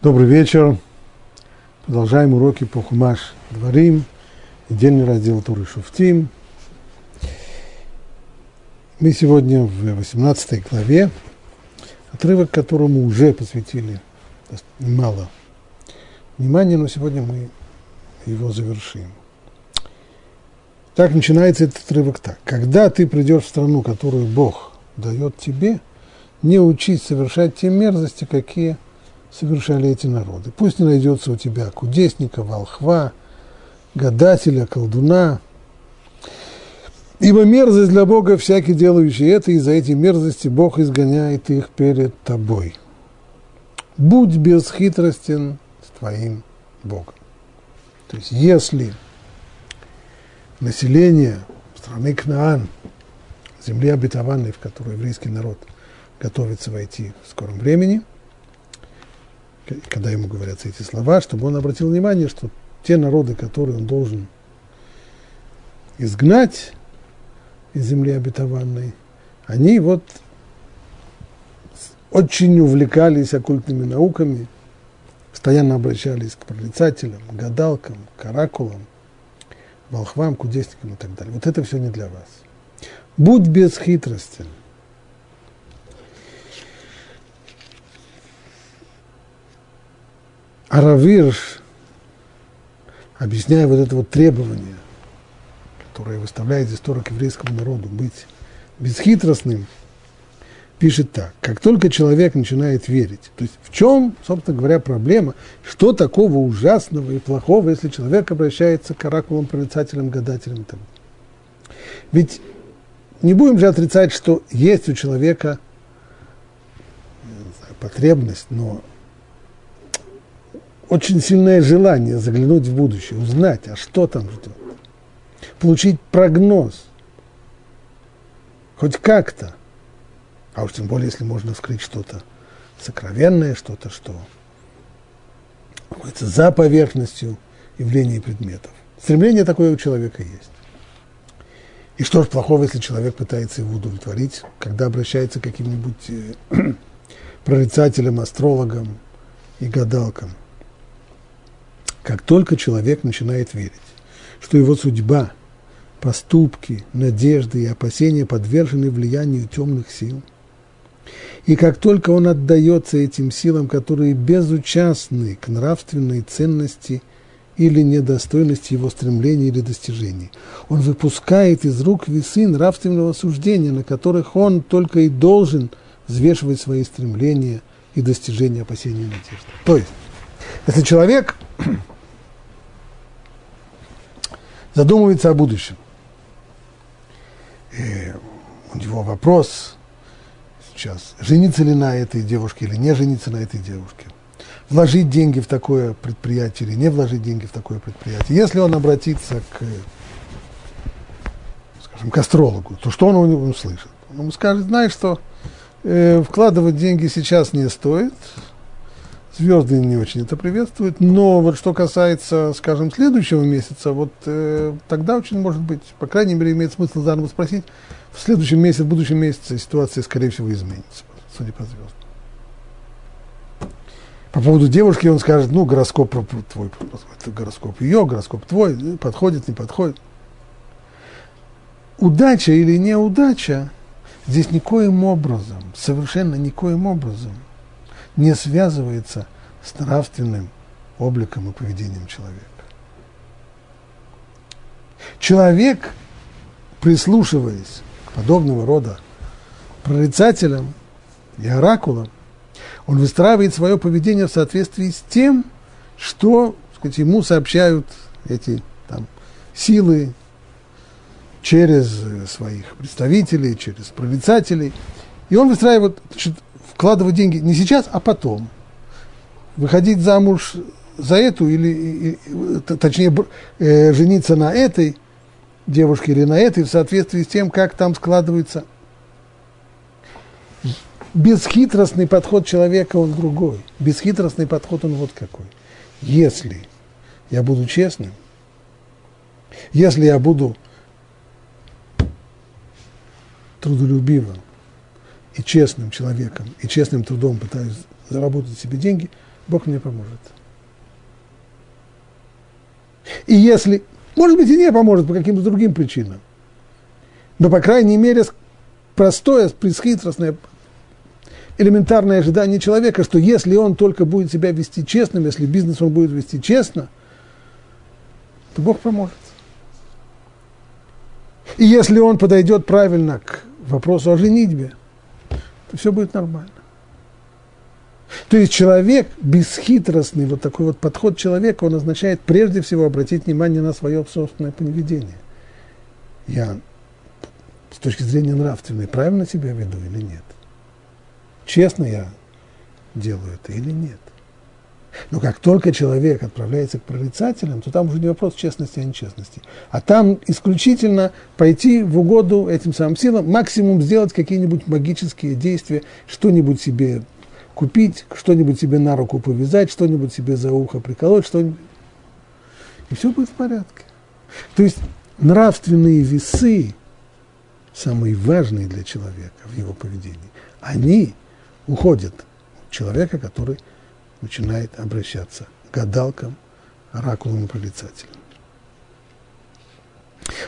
Добрый вечер. Продолжаем уроки по Хумаш Дворим, недельный раздел Туры Шуфтим. Мы сегодня в 18 главе, отрывок которому уже посвятили немало внимания, но сегодня мы его завершим. Так начинается этот отрывок так. Когда ты придешь в страну, которую Бог дает тебе, не учись совершать те мерзости, какие – совершали эти народы. Пусть не найдется у тебя кудесника, волхва, гадателя, колдуна. Ибо мерзость для Бога всякий делающий это, и за эти мерзости Бог изгоняет их перед тобой. Будь бесхитростен с твоим Богом. То есть, если население страны Кнаан, земли обетованной, в которую еврейский народ готовится войти в скором времени – когда ему говорятся эти слова, чтобы он обратил внимание, что те народы, которые он должен изгнать из земли обетованной, они вот очень увлекались оккультными науками, постоянно обращались к прорицателям, гадалкам, к волхвам, кудесникам и так далее. Вот это все не для вас. Будь бесхитростен. Аравирш, объясняя вот это вот требование, которое выставляет здесь Тора к еврейскому народу, быть бесхитростным, пишет так. Как только человек начинает верить, то есть в чем, собственно говоря, проблема, что такого ужасного и плохого, если человек обращается к оракулам, прорицателям, гадателям далее. Ведь не будем же отрицать, что есть у человека знаю, потребность, но очень сильное желание заглянуть в будущее, узнать, а что там ждет. Получить прогноз. Хоть как-то. А уж тем более, если можно вскрыть что-то сокровенное, что-то, что находится за поверхностью явлений и предметов. Стремление такое у человека есть. И что ж плохого, если человек пытается его удовлетворить, когда обращается к каким-нибудь э, прорицателям, астрологам и гадалкам – как только человек начинает верить, что его судьба, поступки, надежды и опасения подвержены влиянию темных сил, и как только он отдается этим силам, которые безучастны к нравственной ценности или недостойности его стремлений или достижений, он выпускает из рук весы нравственного суждения, на которых он только и должен взвешивать свои стремления и достижения опасений и надежды. То есть, если человек задумывается о будущем. И у него вопрос сейчас, жениться ли на этой девушке или не жениться на этой девушке. Вложить деньги в такое предприятие или не вложить деньги в такое предприятие. Если он обратится к, скажем, к астрологу, то что он у него услышит? Он ему скажет, знаешь что, э, вкладывать деньги сейчас не стоит, звезды не очень это приветствуют, но вот что касается, скажем, следующего месяца, вот э, тогда очень может быть, по крайней мере, имеет смысл заново спросить, в следующем месяце, в будущем месяце ситуация, скорее всего, изменится, судя по звездам. По поводу девушки он скажет, ну, гороскоп твой, гороскоп ее, гороскоп твой, э, подходит, не подходит. Удача или неудача здесь никоим образом, совершенно никоим образом – не связывается с нравственным обликом и поведением человека. Человек, прислушиваясь к подобного рода прорицателям и оракулам, он выстраивает свое поведение в соответствии с тем, что сказать, ему сообщают эти там, силы через своих представителей, через прорицателей. И он выстраивает вкладывать деньги не сейчас, а потом. Выходить замуж за эту или, точнее, э, жениться на этой девушке или на этой в соответствии с тем, как там складывается. Бесхитростный подход человека, он другой. Бесхитростный подход, он вот какой. Если я буду честным, если я буду трудолюбивым, и честным человеком, и честным трудом пытаюсь заработать себе деньги, Бог мне поможет. И если, может быть, и не поможет по каким-то другим причинам, но, по крайней мере, простое, бесхитростное, элементарное ожидание человека, что если он только будет себя вести честным, если бизнес он будет вести честно, то Бог поможет. И если он подойдет правильно к вопросу о женитьбе, все будет нормально. То есть человек бесхитростный, вот такой вот подход человека, он означает прежде всего обратить внимание на свое собственное поведение. Я с точки зрения нравственной правильно себя веду или нет? Честно я делаю это или нет? Но как только человек отправляется к прорицателям, то там уже не вопрос честности, а нечестности. А там исключительно пойти в угоду этим самым силам, максимум сделать какие-нибудь магические действия, что-нибудь себе купить, что-нибудь себе на руку повязать, что-нибудь себе за ухо приколоть, что-нибудь. И все будет в порядке. То есть нравственные весы, самые важные для человека в его поведении, они уходят у человека, который начинает обращаться к гадалкам, оракулам и прорицателям.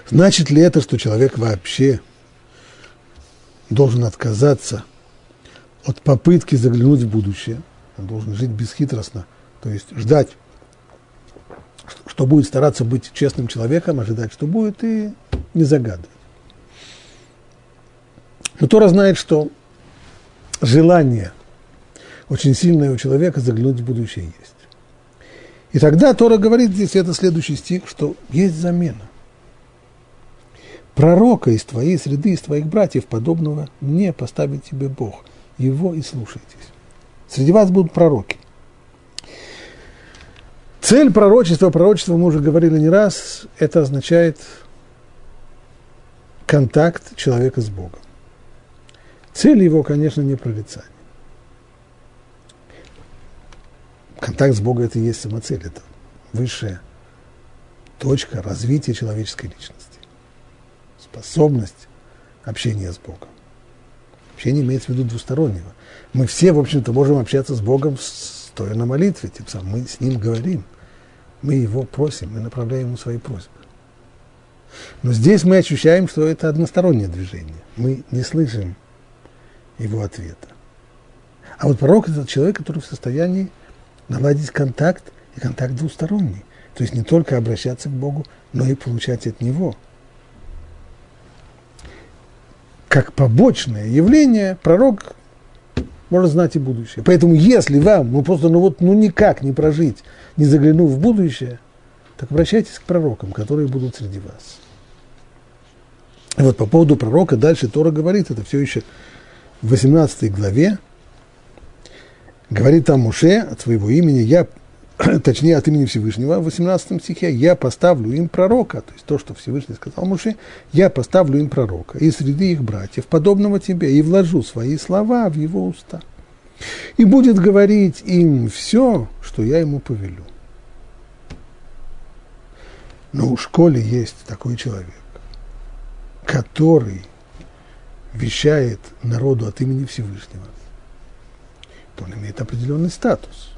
Значит ли это, что человек вообще должен отказаться от попытки заглянуть в будущее? Он должен жить бесхитростно, то есть ждать, что будет стараться быть честным человеком, ожидать, что будет, и не загадывать. Но Тора знает, что желание – очень сильное у человека заглянуть в будущее есть. И тогда Тора говорит здесь, это следующий стих, что есть замена. Пророка из твоей среды, из твоих братьев, подобного не поставит тебе Бог. Его и слушайтесь. Среди вас будут пророки. Цель пророчества, пророчества мы уже говорили не раз, это означает контакт человека с Богом. Цель его, конечно, не прорицание. Контакт с Богом – это и есть самоцель, это высшая точка развития человеческой личности. Способность общения с Богом. Общение имеется в виду двустороннего. Мы все, в общем-то, можем общаться с Богом, стоя на молитве, тем самым мы с Ним говорим. Мы Его просим, мы направляем Ему свои просьбы. Но здесь мы ощущаем, что это одностороннее движение. Мы не слышим Его ответа. А вот пророк – это человек, который в состоянии наладить контакт, и контакт двусторонний. То есть не только обращаться к Богу, но и получать от Него. Как побочное явление пророк может знать и будущее. Поэтому если вам, ну просто ну вот ну никак не прожить, не заглянув в будущее, так обращайтесь к пророкам, которые будут среди вас. И вот по поводу пророка дальше Тора говорит, это все еще в 18 главе, Говорит там Муше от своего имени, я, точнее от имени Всевышнего, в 18 стихе, я поставлю им пророка, то есть то, что Всевышний сказал Муше, я поставлю им пророка, и среди их братьев, подобного тебе, и вложу свои слова в его уста. И будет говорить им все, что я ему повелю. Но у школе есть такой человек, который вещает народу от имени Всевышнего он имеет определенный статус.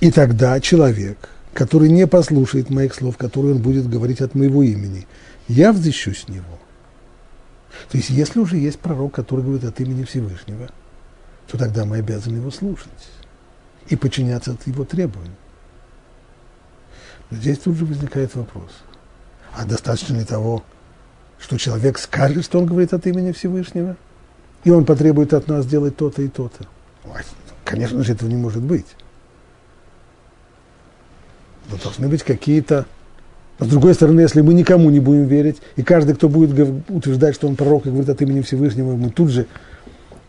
И тогда человек, который не послушает моих слов, которые он будет говорить от моего имени, я взыщу с него. То есть, если уже есть пророк, который говорит от имени Всевышнего, то тогда мы обязаны его слушать и подчиняться от его требований. Но здесь тут же возникает вопрос. А достаточно ли того, что человек скажет, что он говорит от имени Всевышнего, и он потребует от нас делать то-то и то-то? Конечно же, этого не может быть. Но должны быть какие-то... Но с другой стороны, если мы никому не будем верить, и каждый, кто будет утверждать, что он пророк и говорит от имени Всевышнего, мы тут же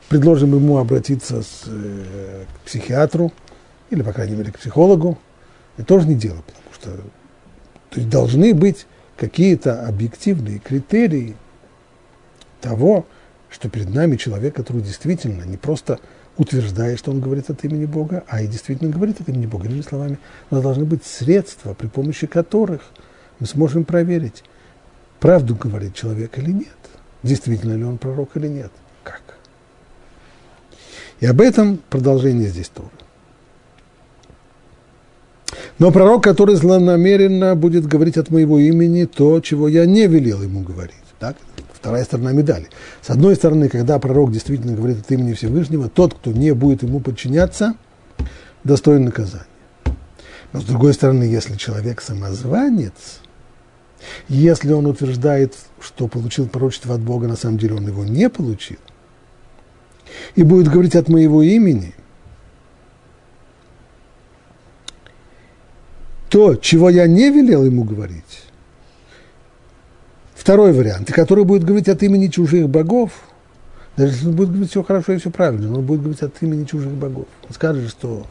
предложим ему обратиться с, э, к психиатру, или, по крайней мере, к психологу, это тоже не дело, потому что то есть должны быть какие-то объективные критерии того, что перед нами человек, который действительно не просто утверждая, что он говорит от имени Бога, а и действительно говорит от имени Бога. Иными словами, у нас должны быть средства, при помощи которых мы сможем проверить, правду говорит человек или нет, действительно ли он пророк или нет, как. И об этом продолжение здесь тоже. Но пророк, который злонамеренно будет говорить от моего имени то, чего я не велел ему говорить. Так? Вторая сторона медали. С одной стороны, когда пророк действительно говорит от имени Всевышнего, тот, кто не будет ему подчиняться, достоин наказания. Но с другой стороны, если человек самозванец, если он утверждает, что получил пророчество от Бога, на самом деле он его не получил, и будет говорить от моего имени, то, чего я не велел ему говорить, второй вариант, который будет говорить от имени чужих богов, даже если он будет говорить все хорошо и все правильно, но он будет говорить от имени чужих богов. Он скажет, что,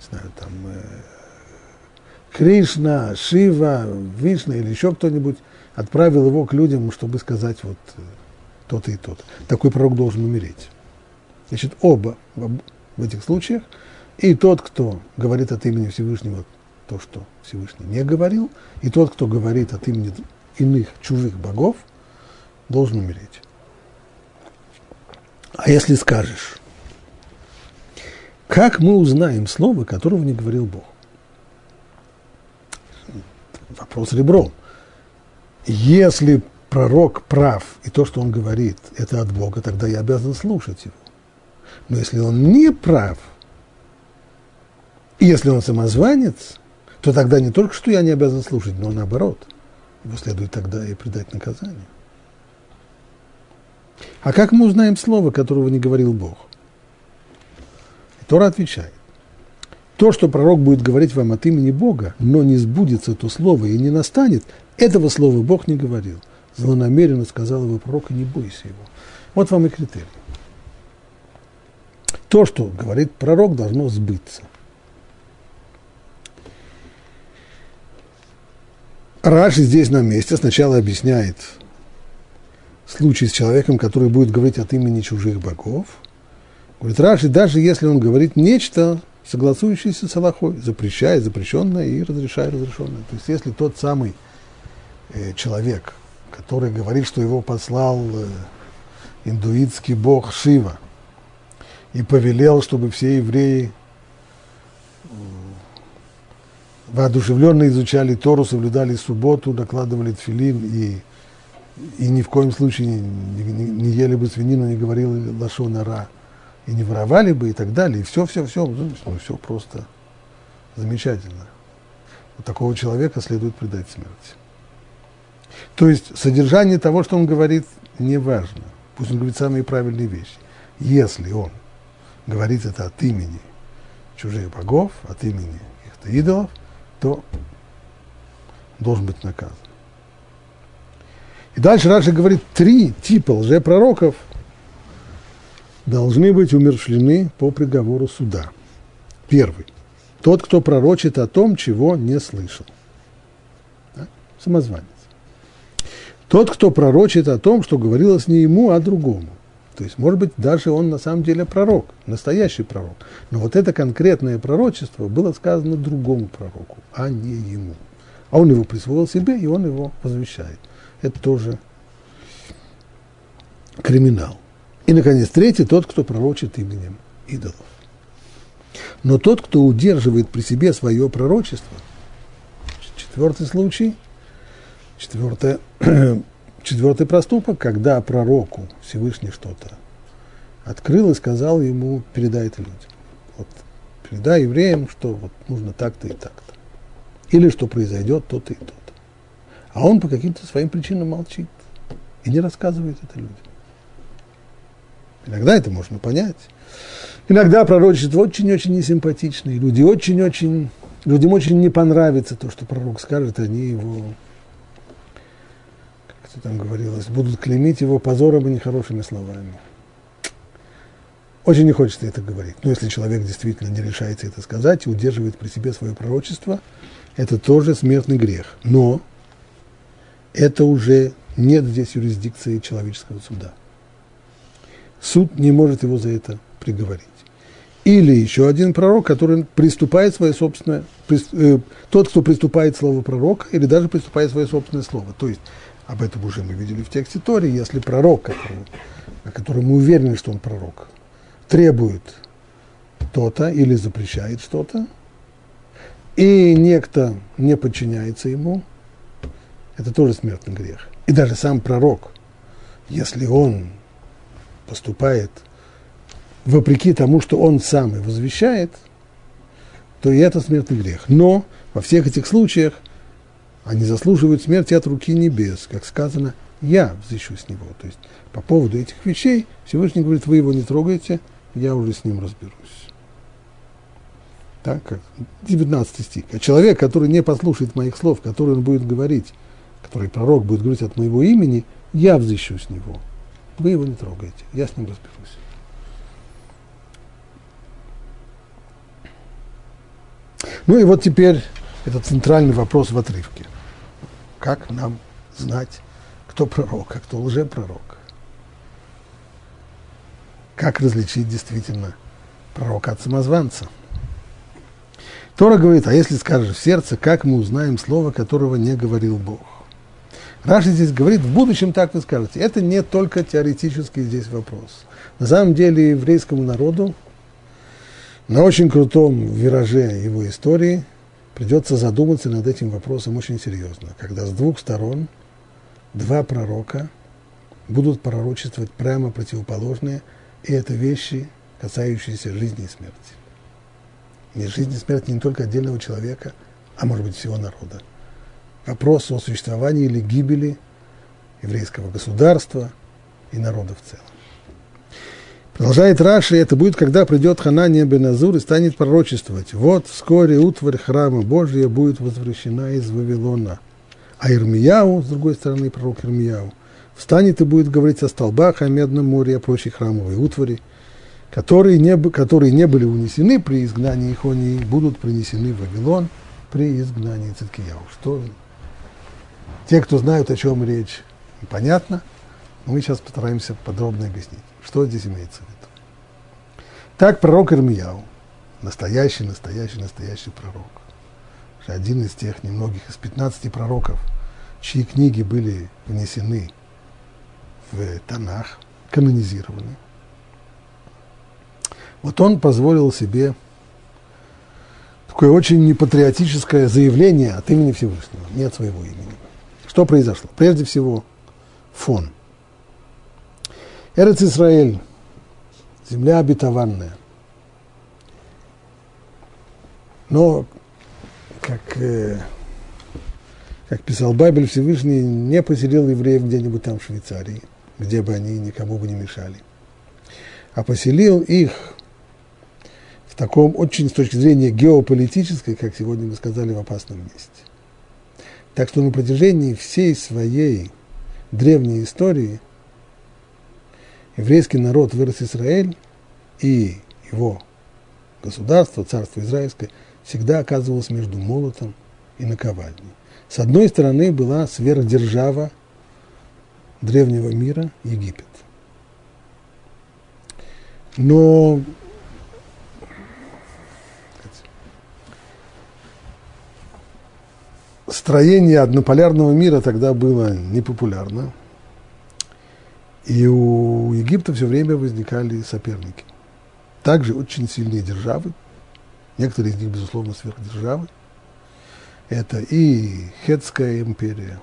не знаю, там, э, Кришна, Шива, Вишна или еще кто-нибудь отправил его к людям, чтобы сказать вот э, то-то и то-то. Такой пророк должен умереть. Значит, оба в этих случаях, и тот, кто говорит от имени Всевышнего то, что Всевышний не говорил, и тот, кто говорит от имени иных чужих богов, должен умереть. А если скажешь, как мы узнаем слово, которого не говорил Бог? Вопрос ребром. Если пророк прав, и то, что он говорит, это от Бога, тогда я обязан слушать его. Но если он не прав, если он самозванец, то тогда не только что я не обязан слушать, но наоборот, его следует тогда и предать наказанию. А как мы узнаем слово, которого не говорил Бог? Тора отвечает. То, что пророк будет говорить вам от имени Бога, но не сбудется то слово и не настанет, этого слова Бог не говорил. Злонамеренно сказал его пророк, и не бойся его. Вот вам и критерий. То, что говорит пророк, должно сбыться. Раши здесь на месте сначала объясняет случай с человеком, который будет говорить от имени чужих богов. Говорит, Раши, даже если он говорит нечто, согласующееся с Аллахой, запрещает запрещенное и разрешает разрешенное. То есть если тот самый э, человек, который говорит, что его послал э, индуитский бог Шива, и повелел, чтобы все евреи воодушевленно изучали Тору, соблюдали субботу, докладывали тфилин и, и ни в коем случае не, не, не ели бы свинину, не говорили лашонара, и не воровали бы и так далее. И все, все, все, ну, все просто замечательно. Вот такого человека следует предать смерти. То есть содержание того, что он говорит, не важно. Пусть он говорит самые правильные вещи. Если он говорит это от имени чужих богов, от имени каких-то идолов, то должен быть наказан. И дальше Раша говорит, три типа лжепророков должны быть умершлены по приговору суда. Первый. Тот, кто пророчит о том, чего не слышал. Да? Самозванец. Тот, кто пророчит о том, что говорилось не ему, а другому. То есть, может быть, даже он на самом деле пророк, настоящий пророк. Но вот это конкретное пророчество было сказано другому пророку, а не ему. А он его присвоил себе, и он его возвещает. Это тоже криминал. И, наконец, третий, тот, кто пророчит именем идолов. Но тот, кто удерживает при себе свое пророчество, четвертый случай, четвертое, Четвертый проступок, когда пророку Всевышний что-то открыл и сказал ему, передай это людям. Вот, передай евреям, что вот нужно так-то и так-то. Или что произойдет то-то и то-то. А он по каким-то своим причинам молчит и не рассказывает это людям. Иногда это можно понять. Иногда пророчество очень-очень несимпатичное. Люди очень-очень, людям очень не понравится то, что пророк скажет, они его что там говорилось, будут клеймить его позором и нехорошими словами. Очень не хочется это говорить. Но если человек действительно не решается это сказать и удерживает при себе свое пророчество, это тоже смертный грех. Но это уже нет здесь юрисдикции человеческого суда. Суд не может его за это приговорить. Или еще один пророк, который приступает свое собственное, э, тот, кто приступает слово пророка, или даже приступает свое собственное слово. То есть об этом уже мы видели в тексте Тори, если пророк, который, о котором мы уверены, что он пророк, требует то-то или запрещает что-то, и некто не подчиняется ему, это тоже смертный грех. И даже сам пророк, если он поступает вопреки тому, что он сам и возвещает, то и это смертный грех. Но во всех этих случаях они заслуживают смерти от руки небес, как сказано, я взыщу с него. То есть по поводу этих вещей Всевышний говорит, вы его не трогаете, я уже с ним разберусь. Так, как 19 стих. А человек, который не послушает моих слов, которые он будет говорить, который пророк будет говорить от моего имени, я взыщу с него. Вы его не трогаете, я с ним разберусь. Ну и вот теперь этот центральный вопрос в отрывке. Как нам знать, кто пророк, а кто лжепророк? Как различить действительно пророка от самозванца? Тора говорит, а если скажешь в сердце, как мы узнаем слово, которого не говорил Бог? Раши здесь говорит, в будущем так вы скажете. Это не только теоретический здесь вопрос. На самом деле еврейскому народу на очень крутом вираже его истории придется задуматься над этим вопросом очень серьезно, когда с двух сторон два пророка будут пророчествовать прямо противоположные, и это вещи, касающиеся жизни и смерти. Не жизни и смерти не только отдельного человека, а может быть всего народа. Вопрос о существовании или гибели еврейского государства и народа в целом. Продолжает Раши, это будет, когда придет Ханания Беназур и станет пророчествовать. Вот вскоре утварь храма Божия будет возвращена из Вавилона. А Ирмияу, с другой стороны, пророк Ирмияу, встанет и будет говорить о столбах, о медном море, о прочей храмовой утвари, которые не, которые не были унесены при изгнании Ихонии, будут принесены в Вавилон при изгнании Циткияу. Что те, кто знают, о чем речь, понятно, но мы сейчас постараемся подробно объяснить. Что здесь имеется? Так пророк Ирмияу, настоящий, настоящий, настоящий пророк, один из тех немногих, из 15 пророков, чьи книги были внесены в Танах, канонизированы. Вот он позволил себе такое очень непатриотическое заявление от имени Всевышнего, не от своего имени. Что произошло? Прежде всего, фон – Эрец Израиль, земля обетованная. Но, как, э, как писал Байбель, Всевышний не поселил евреев где-нибудь там в Швейцарии, где бы они никому бы не мешали, а поселил их в таком очень, с точки зрения геополитической, как сегодня мы сказали, в опасном месте. Так что на протяжении всей своей древней истории – еврейский народ вырос Израиль, и его государство, царство израильское, всегда оказывалось между молотом и наковальней. С одной стороны была сверхдержава древнего мира Египет. Но строение однополярного мира тогда было непопулярно. И у Египта все время возникали соперники. Также очень сильные державы, некоторые из них, безусловно, сверхдержавы. Это и Хетская империя,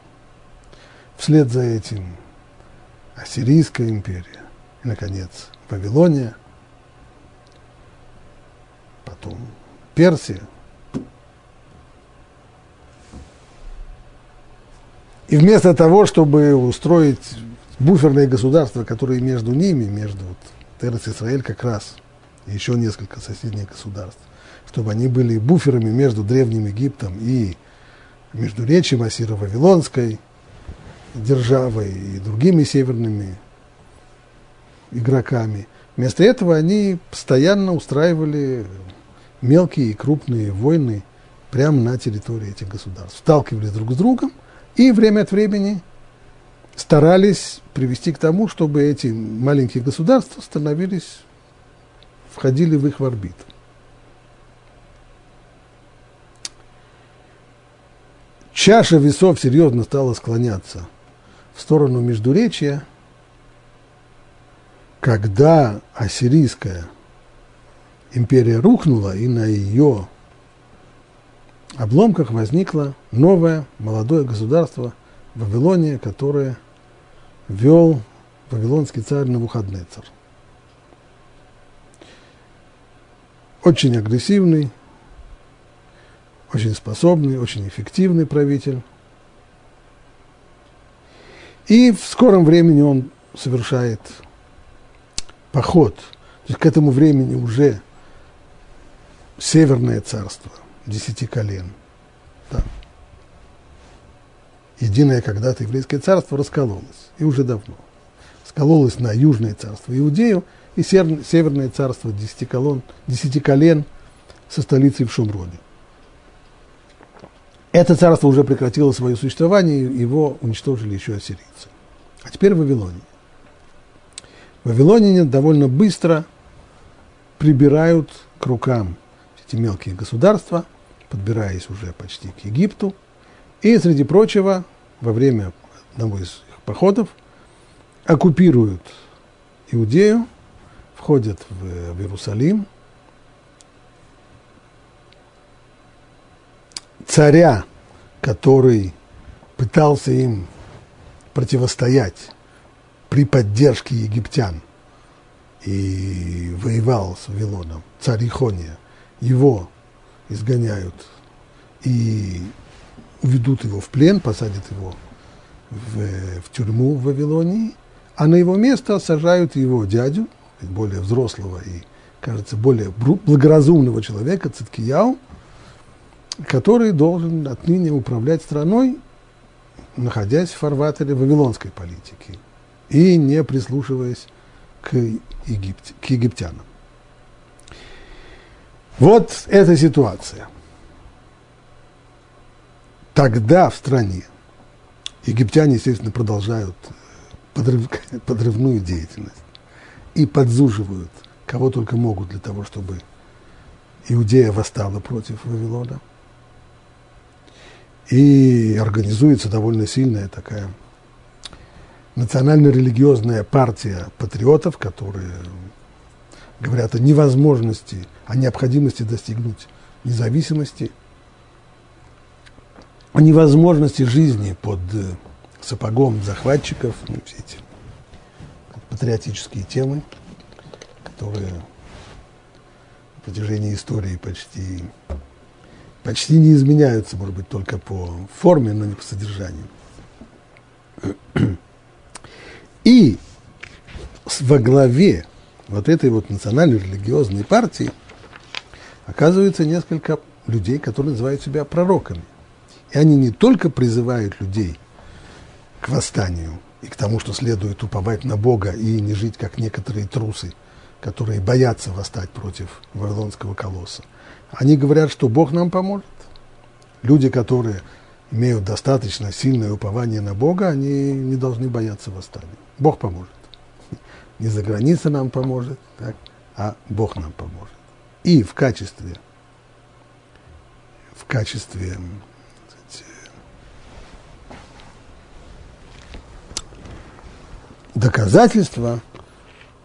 вслед за этим Ассирийская империя, и, наконец, Вавилония, потом Персия. И вместо того, чтобы устроить буферные государства, которые между ними, между вот, Терес Израиль как раз, и еще несколько соседних государств, чтобы они были буферами между Древним Египтом и между речью Ассиро-Вавилонской державой и другими северными игроками. Вместо этого они постоянно устраивали мелкие и крупные войны прямо на территории этих государств. Сталкивались друг с другом и время от времени старались привести к тому, чтобы эти маленькие государства становились, входили в их орбиту. Чаша весов серьезно стала склоняться в сторону Междуречия, когда ассирийская империя рухнула, и на ее обломках возникло новое молодое государство Вавилония, которое вел вавилонский царь Навуходнецар. Очень агрессивный, очень способный, очень эффективный правитель. И в скором времени он совершает поход. То есть к этому времени уже Северное царство, десяти колен. Да. Единое когда-то еврейское царство раскололось, и уже давно. Скололось на Южное царство Иудею и Северное царство десяти, колен со столицей в Шумроне. Это царство уже прекратило свое существование, его уничтожили еще ассирийцы. А теперь Вавилония. Вавилоняне довольно быстро прибирают к рукам эти мелкие государства, подбираясь уже почти к Египту. И, среди прочего, во время одного из их походов оккупируют Иудею, входят в, в Иерусалим. Царя, который пытался им противостоять при поддержке египтян и воевал с Вавилоном, царь Ихония, его изгоняют и уведут его в плен, посадят его в, в тюрьму в Вавилонии, а на его место сажают его дядю, более взрослого и, кажется, более благоразумного человека, Циткияу, который должен отныне управлять страной, находясь в фарватере вавилонской политики и не прислушиваясь к, Египте, к египтянам. Вот эта ситуация. Тогда в стране египтяне, естественно, продолжают подрыв, подрывную деятельность и подзуживают кого только могут для того, чтобы Иудея восстала против Вавилона. И организуется довольно сильная такая национально-религиозная партия патриотов, которые говорят о невозможности, о необходимости достигнуть независимости, о невозможности жизни под э, сапогом захватчиков, ну, все эти патриотические темы, которые в протяжении истории почти, почти не изменяются, может быть, только по форме, но не по содержанию. И во главе вот этой вот национальной религиозной партии оказывается несколько людей, которые называют себя пророками. И они не только призывают людей к восстанию и к тому, что следует уповать на Бога и не жить как некоторые трусы, которые боятся восстать против Вавилонского колосса. Они говорят, что Бог нам поможет. Люди, которые имеют достаточно сильное упование на Бога, они не должны бояться восстания. Бог поможет не за граница нам поможет, так, а Бог нам поможет. И в качестве, в качестве доказательства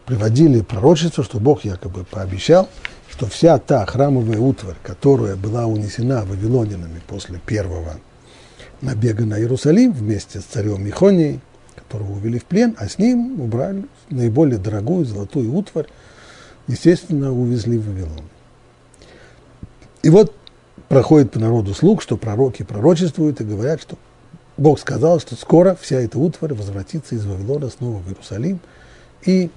приводили пророчество, что Бог якобы пообещал, что вся та храмовая утварь, которая была унесена вавилонянами после первого набега на Иерусалим вместе с царем Михонией, которого увели в плен, а с ним убрали наиболее дорогую золотую утварь, естественно, увезли в Вавилон. И вот проходит по народу слух, что пророки пророчествуют и говорят, что Бог сказал, что скоро вся эта утварь возвратится из Вавилона снова в Иерусалим, и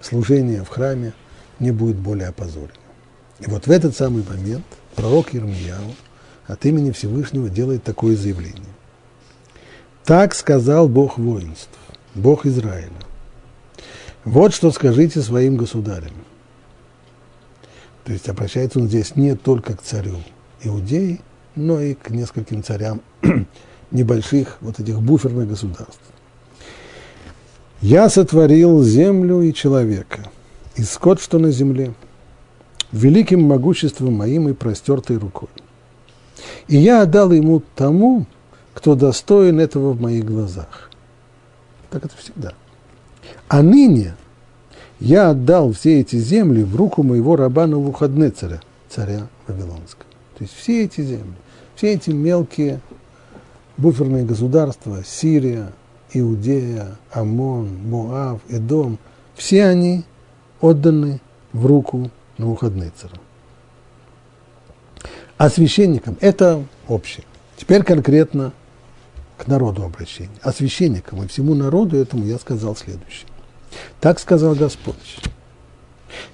служение в храме не будет более опозорено. И вот в этот самый момент пророк Ермияу от имени Всевышнего делает такое заявление. Так сказал Бог воинств, Бог Израиля. Вот что скажите своим государям. То есть обращается он здесь не только к царю Иудеи, но и к нескольким царям небольших вот этих буферных государств. «Я сотворил землю и человека, и скот, что на земле, великим могуществом моим и простертой рукой. И я отдал ему тому, кто достоин этого в моих глазах. Так это всегда. А ныне я отдал все эти земли в руку моего раба Навуходнецера, царя Вавилонского. То есть все эти земли, все эти мелкие буферные государства, Сирия, Иудея, Амон, Моав, Эдом, все они отданы в руку Навуходнецера. А священникам это общее. Теперь конкретно к народу обращение. А священникам и всему народу этому я сказал следующее. Так сказал Господь.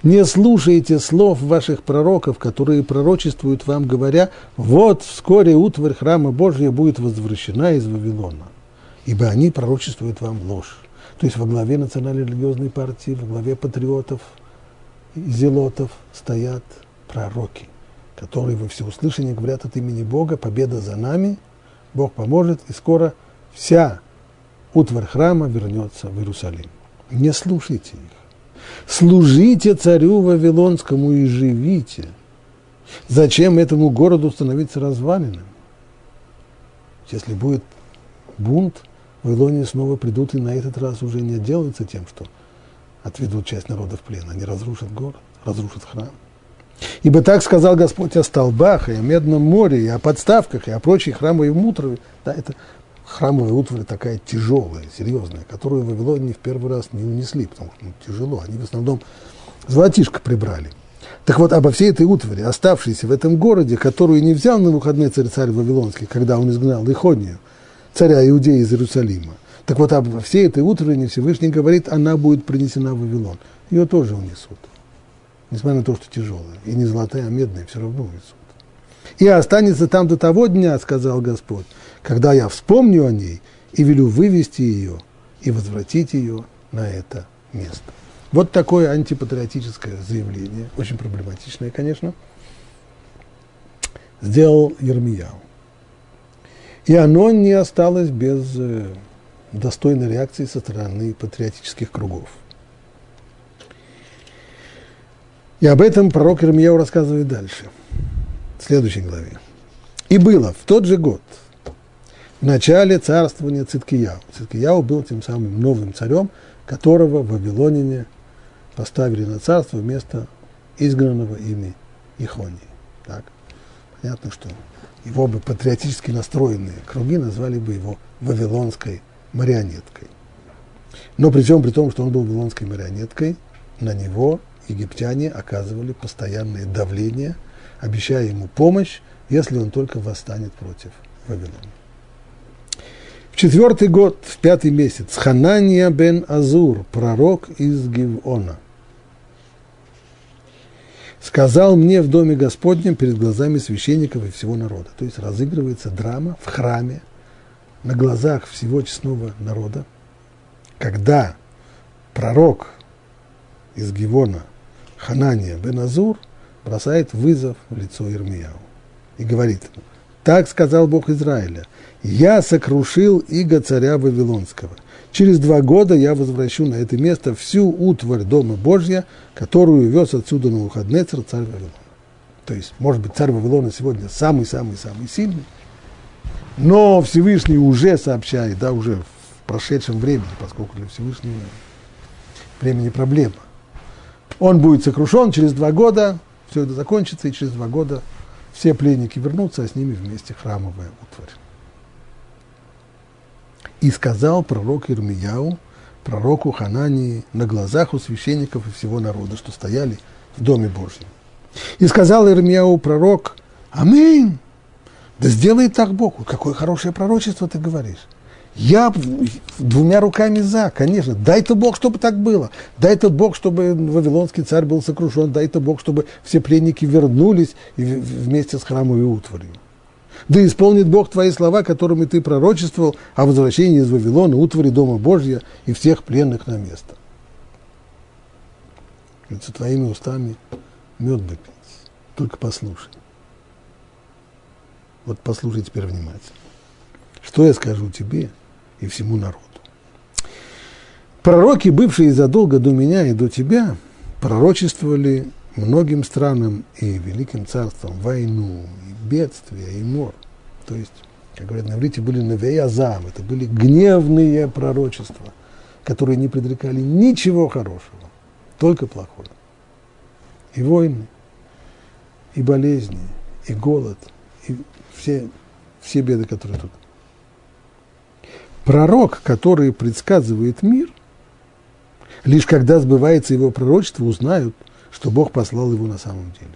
Не слушайте слов ваших пророков, которые пророчествуют вам, говоря, вот вскоре утварь храма Божия будет возвращена из Вавилона, ибо они пророчествуют вам ложь. То есть во главе национально-религиозной партии, во главе патриотов зелотов стоят пророки, которые во всеуслышание говорят от имени Бога, победа за нами, Бог поможет, и скоро вся утварь храма вернется в Иерусалим. Не слушайте их. Служите царю Вавилонскому и живите. Зачем этому городу становиться развалиным? Если будет бунт, Вавилоне снова придут и на этот раз уже не отделаются тем, что отведут часть народа в плен. Они разрушат город, разрушат храм. Ибо так сказал Господь о столбах, и о медном море, и о подставках, и о прочей храмовой мутрове. Да, это храмовая утварь такая тяжелая, серьезная, которую в Вавилоне в первый раз не унесли, потому что ну, тяжело. Они в основном золотишко прибрали. Так вот, обо всей этой утвари, оставшейся в этом городе, которую не взял на выходные царь царь Вавилонский, когда он изгнал Ихонию, царя Иудеи из Иерусалима. Так вот, обо всей этой утвари Всевышний говорит, она будет принесена в Вавилон. Ее тоже унесут. Несмотря на то, что тяжелая. И не золотая, а медная, все равно унесут. И останется там до того дня, сказал Господь, когда я вспомню о ней и велю вывести ее и возвратить ее на это место. Вот такое антипатриотическое заявление, очень проблематичное, конечно, сделал Ермияу. И оно не осталось без э, достойной реакции со стороны патриотических кругов. И об этом пророк Ирмияу рассказывает дальше, в следующей главе. И было в тот же год – в начале царствования Циткияу. Циткияу был тем самым новым царем, которого в Вавилонине поставили на царство вместо изгнанного ими Ихонии. Так? Понятно, что его бы патриотически настроенные круги назвали бы его вавилонской марионеткой. Но при всем при том, что он был вавилонской марионеткой, на него египтяне оказывали постоянное давление, обещая ему помощь, если он только восстанет против Вавилона. В четвертый год, в пятый месяц, Ханания бен Азур, пророк из Гивона, сказал мне в доме Господнем перед глазами священников и всего народа. То есть разыгрывается драма в храме на глазах всего честного народа, когда пророк из Гивона Ханания бен Азур бросает вызов в лицо Ирмияу и говорит ему, так сказал Бог Израиля, я сокрушил иго царя Вавилонского. Через два года я возвращу на это место всю утварь Дома Божья, которую вез отсюда на Ухаднецер царь Вавилона. То есть, может быть, царь Вавилона сегодня самый-самый-самый сильный, но Всевышний уже сообщает, да, уже в прошедшем времени, поскольку для Всевышнего времени проблема. Он будет сокрушен через два года, все это закончится, и через два года все пленники вернутся, а с ними вместе храмовая утварь. И сказал пророк Ирмияу, пророку Ханании, на глазах у священников и всего народа, что стояли в Доме Божьем. И сказал Ирмияу пророк, Аминь, да сделает так Бог. Какое хорошее пророчество ты говоришь. Я двумя руками за, конечно. Дай-то Бог, чтобы так было. Дай-то Бог, чтобы Вавилонский царь был сокрушен. Дай-то Бог, чтобы все пленники вернулись вместе с храмовой утварью. Да исполнит Бог твои слова, которыми ты пророчествовал о возвращении из Вавилона, утвари Дома Божья и всех пленных на место. Со твоими устами мед бы пить. Только послушай. Вот послушай теперь внимательно. Что я скажу тебе и всему народу? Пророки, бывшие задолго до меня и до тебя, пророчествовали многим странам и великим царствам войну, бедствия и мор. То есть, как говорят на иврите, были навеязам, это были гневные пророчества, которые не предрекали ничего хорошего, только плохое. И войны, и болезни, и голод, и все, все беды, которые тут. Пророк, который предсказывает мир, лишь когда сбывается его пророчество, узнают, что Бог послал его на самом деле.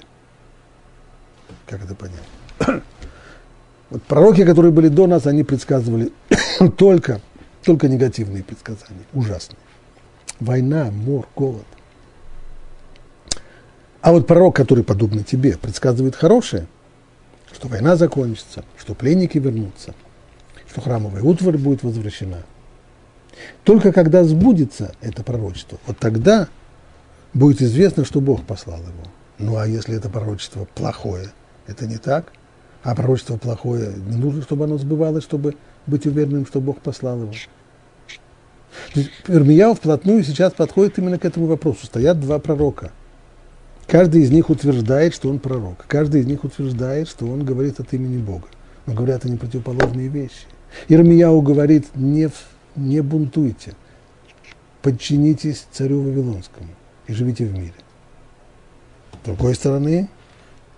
Как это понять? Вот пророки, которые были до нас, они предсказывали только, только негативные предсказания, ужасные. Война, мор, голод. А вот пророк, который подобно тебе, предсказывает хорошее, что война закончится, что пленники вернутся, что храмовая утварь будет возвращена. Только когда сбудется это пророчество, вот тогда будет известно, что Бог послал его. Ну а если это пророчество плохое, это не так? А пророчество плохое, не нужно, чтобы оно сбывалось, чтобы быть уверенным, что Бог послал его. Ирмияу вплотную сейчас подходит именно к этому вопросу. Стоят два пророка. Каждый из них утверждает, что он пророк. Каждый из них утверждает, что он говорит от имени Бога. Но говорят они противоположные вещи. Ирмияу говорит, не, не бунтуйте, подчинитесь царю Вавилонскому и живите в мире. С другой стороны,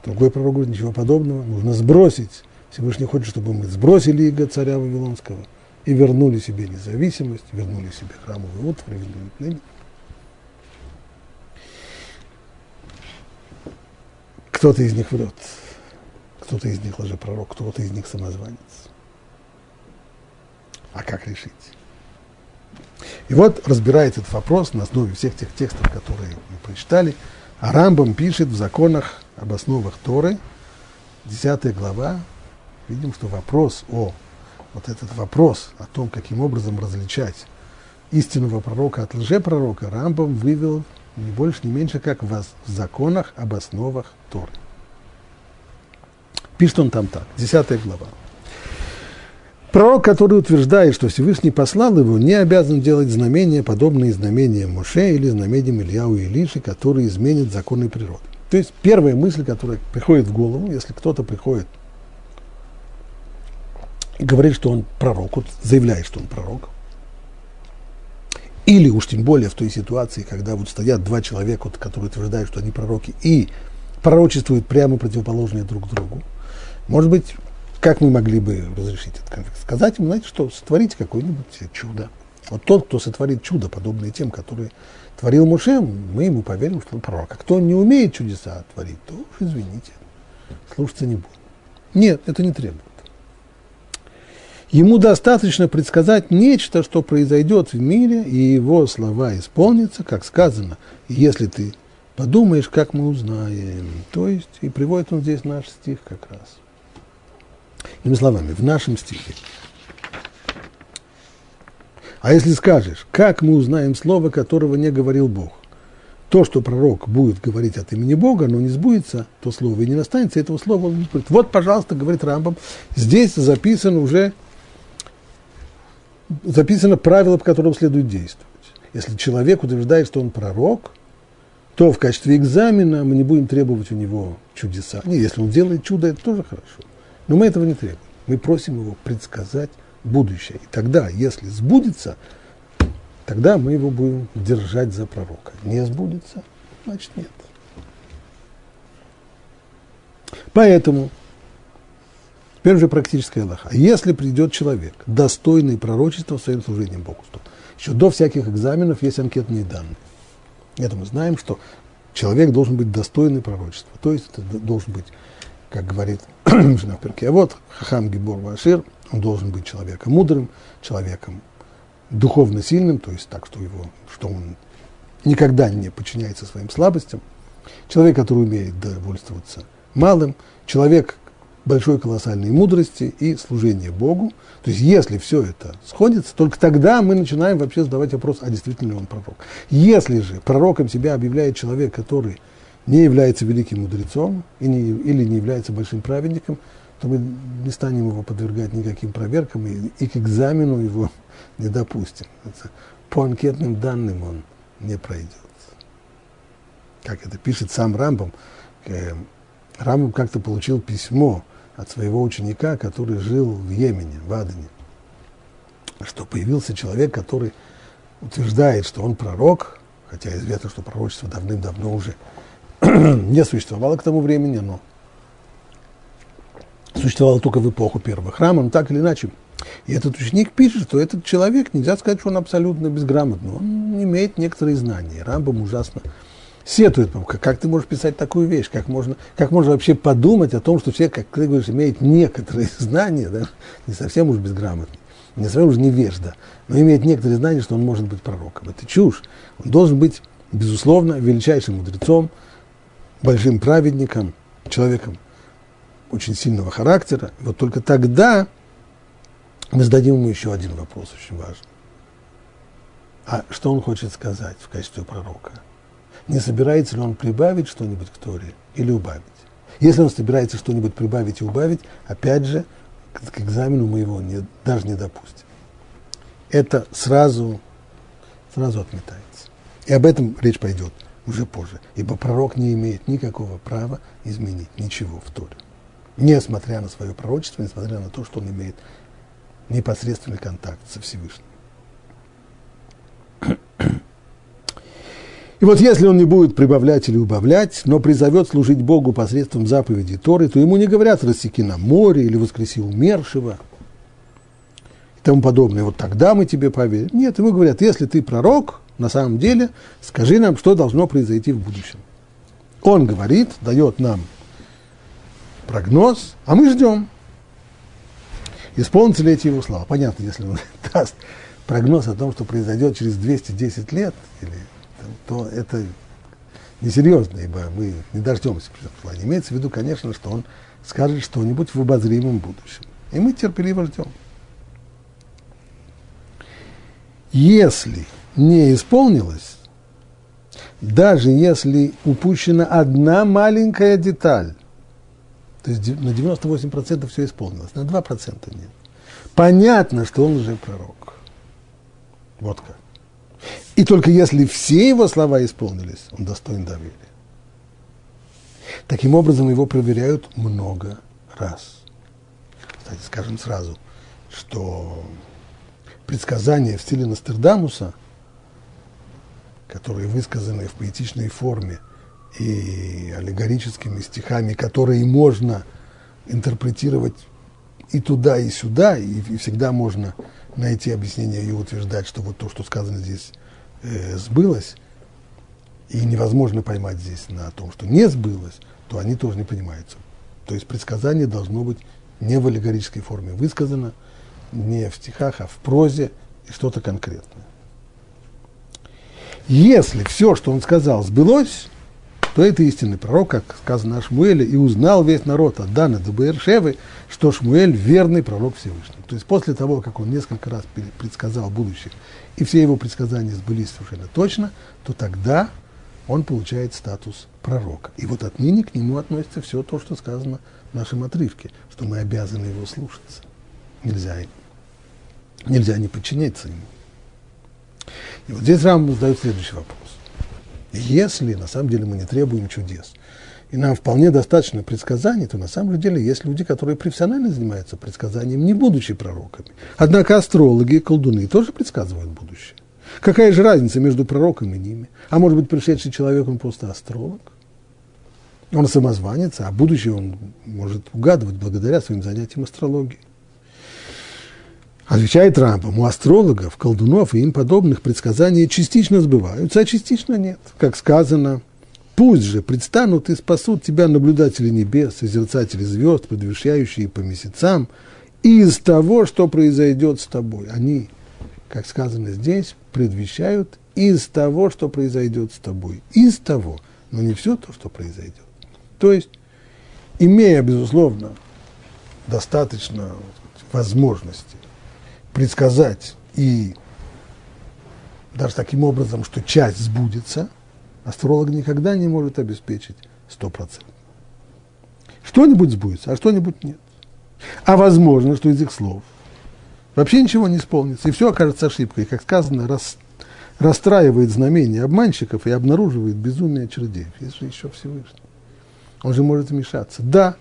другой пророк говорит, ничего подобного, нужно сбросить. Всевышний хочет, чтобы мы сбросили иго царя Вавилонского и вернули себе независимость, вернули себе храмовый утварь, вернули Кто-то из них врет, кто-то из них лжепророк, кто-то из них самозванец. А как решить? И вот, разбирая этот вопрос на основе всех тех текстов, которые мы прочитали, Арамбам пишет в законах об основах Торы, 10 глава, видим, что вопрос о, вот этот вопрос о том, каким образом различать истинного пророка от лжепророка, Рамбам вывел не больше, не меньше, как в законах об основах Торы. Пишет он там так, 10 глава. Пророк, который утверждает, что Всевышний послал его, не обязан делать знамения, подобные знамениям Моше или знамениям Ильяу и Илиши, которые изменят законы природы. То есть первая мысль, которая приходит в голову, если кто-то приходит и говорит, что он пророк, вот заявляет, что он пророк, или уж тем более в той ситуации, когда вот стоят два человека, вот, которые утверждают, что они пророки, и пророчествуют прямо противоположные друг другу. Может быть, как мы могли бы разрешить этот конфликт? Сказать им, знаете что, сотворите какое-нибудь чудо. Вот тот, кто сотворит чудо, подобное тем, которые творил Муше, мы ему поверим, что он пророк. А кто не умеет чудеса творить, то уж извините, слушаться не будет. Нет, это не требует. Ему достаточно предсказать нечто, что произойдет в мире, и его слова исполнятся, как сказано. Если ты подумаешь, как мы узнаем. То есть, и приводит он здесь наш стих как раз. Иными словами, в нашем стихе. А если скажешь, как мы узнаем слово, которого не говорил Бог? То, что пророк будет говорить от имени Бога, но не сбудется, то слово и не настанется, этого слова он не будет. Вот, пожалуйста, говорит Рамбам, здесь записано уже записано правило, по которому следует действовать. Если человек утверждает, что он пророк, то в качестве экзамена мы не будем требовать у него чудеса. Не, если он делает чудо, это тоже хорошо. Но мы этого не требуем. Мы просим его предсказать будущее. И тогда, если сбудется, тогда мы его будем держать за пророка. Не сбудется, значит нет. Поэтому Теперь уже практическая Аллаха. Если придет человек, достойный пророчества своим служением Богу, то еще до всяких экзаменов есть анкетные данные. Это мы знаем, что человек должен быть достойный пророчества. То есть это должен быть, как говорит жена в а вот Хахам Гибор Вашир, он должен быть человеком мудрым, человеком духовно сильным, то есть так, что, его, что он никогда не подчиняется своим слабостям, человек, который умеет довольствоваться малым, человек, большой колоссальной мудрости и служения Богу. То есть если все это сходится, только тогда мы начинаем вообще задавать вопрос, а действительно ли он пророк. Если же пророком себя объявляет человек, который не является великим мудрецом и не, или не является большим праведником, то мы не станем его подвергать никаким проверкам и, и к экзамену его не допустим. Это, по анкетным данным он не пройдет. Как это пишет сам Рамбом, э, Рамбом как-то получил письмо от своего ученика, который жил в Йемене, в Адане, что появился человек, который утверждает, что он пророк, хотя известно, что пророчество давным-давно уже не существовало к тому времени, но существовало только в эпоху первого храма, но так или иначе. И этот ученик пишет, что этот человек, нельзя сказать, что он абсолютно безграмотный, он имеет некоторые знания. Рамбам ужасно сетует, как ты можешь писать такую вещь, как можно, как можно вообще подумать о том, что человек, как ты говоришь, имеет некоторые знания, да, не совсем уж безграмотный, не совсем уж невежда, но имеет некоторые знания, что он может быть пророком. Это чушь. Он должен быть, безусловно, величайшим мудрецом, большим праведником, человеком очень сильного характера. И вот только тогда мы зададим ему еще один вопрос, очень важный. А что он хочет сказать в качестве пророка? Не собирается ли он прибавить что-нибудь к Торе или убавить? Если он собирается что-нибудь прибавить и убавить, опять же, к, экзамену мы его не, даже не допустим. Это сразу, сразу отметается. И об этом речь пойдет уже позже. Ибо пророк не имеет никакого права изменить ничего в Торе. Несмотря на свое пророчество, несмотря на то, что он имеет непосредственный контакт со Всевышним. И вот если он не будет прибавлять или убавлять, но призовет служить Богу посредством заповеди Торы, то ему не говорят «рассеки на море» или «воскреси умершего» и тому подобное. Вот тогда мы тебе поверим. Нет, ему говорят, если ты пророк, на самом деле, скажи нам, что должно произойти в будущем. Он говорит, дает нам прогноз, а мы ждем. Исполнится ли эти его слова? Понятно, если он даст прогноз о том, что произойдет через 210 лет, или, то это несерьезно, ибо мы не дождемся послания. Имеется в виду, конечно, что он скажет что-нибудь в обозримом будущем. И мы терпеливо ждем. Если не исполнилось, даже если упущена одна маленькая деталь, то есть на 98% все исполнилось, на 2% нет. Понятно, что он уже пророк. Вот как. И только если все его слова исполнились, он достоин доверия. Таким образом, его проверяют много раз. Кстати, скажем сразу, что предсказания в стиле Нострадамуса, которые высказаны в поэтичной форме – и аллегорическими стихами, которые можно интерпретировать и туда, и сюда, и, и всегда можно найти объяснение и утверждать, что вот то, что сказано здесь, э, сбылось, и невозможно поймать здесь на том, что не сбылось, то они тоже не понимаются. То есть предсказание должно быть не в аллегорической форме высказано, не в стихах, а в прозе и что-то конкретное. Если все, что он сказал, сбылось, то это истинный пророк, как сказано о Шмуэле, и узнал весь народ от Дана до Бершевы, что Шмуэль верный пророк Всевышнего. То есть после того, как он несколько раз предсказал будущее, и все его предсказания сбылись совершенно точно, то тогда он получает статус пророка. И вот отныне к нему относится все то, что сказано в нашем отрывке, что мы обязаны его слушаться. Нельзя, нельзя не подчиняться ему. И вот здесь Рам задает следующий вопрос. Если на самом деле мы не требуем чудес, и нам вполне достаточно предсказаний, то на самом деле есть люди, которые профессионально занимаются предсказанием, не будучи пророками. Однако астрологи и колдуны тоже предсказывают будущее. Какая же разница между пророком и ними? А может быть, пришедший человек, он просто астролог? Он самозванец, а будущее он может угадывать благодаря своим занятиям астрологией. Отвечает Рамбам, у астрологов, колдунов и им подобных предсказания частично сбываются, а частично нет. Как сказано, пусть же предстанут и спасут тебя наблюдатели небес, созерцатели звезд, предвещающие по месяцам, из того, что произойдет с тобой. Они, как сказано здесь, предвещают из того, что произойдет с тобой. Из того, но не все то, что произойдет. То есть, имея, безусловно, достаточно возможности предсказать и даже таким образом, что часть сбудется, астролог никогда не может обеспечить 100%. Что-нибудь сбудется, а что-нибудь нет. А возможно, что из их слов вообще ничего не исполнится, и все окажется ошибкой. Как сказано, рас, расстраивает знамения обманщиков и обнаруживает безумие чердеев. Есть же еще Всевышний. Он же может вмешаться. Да,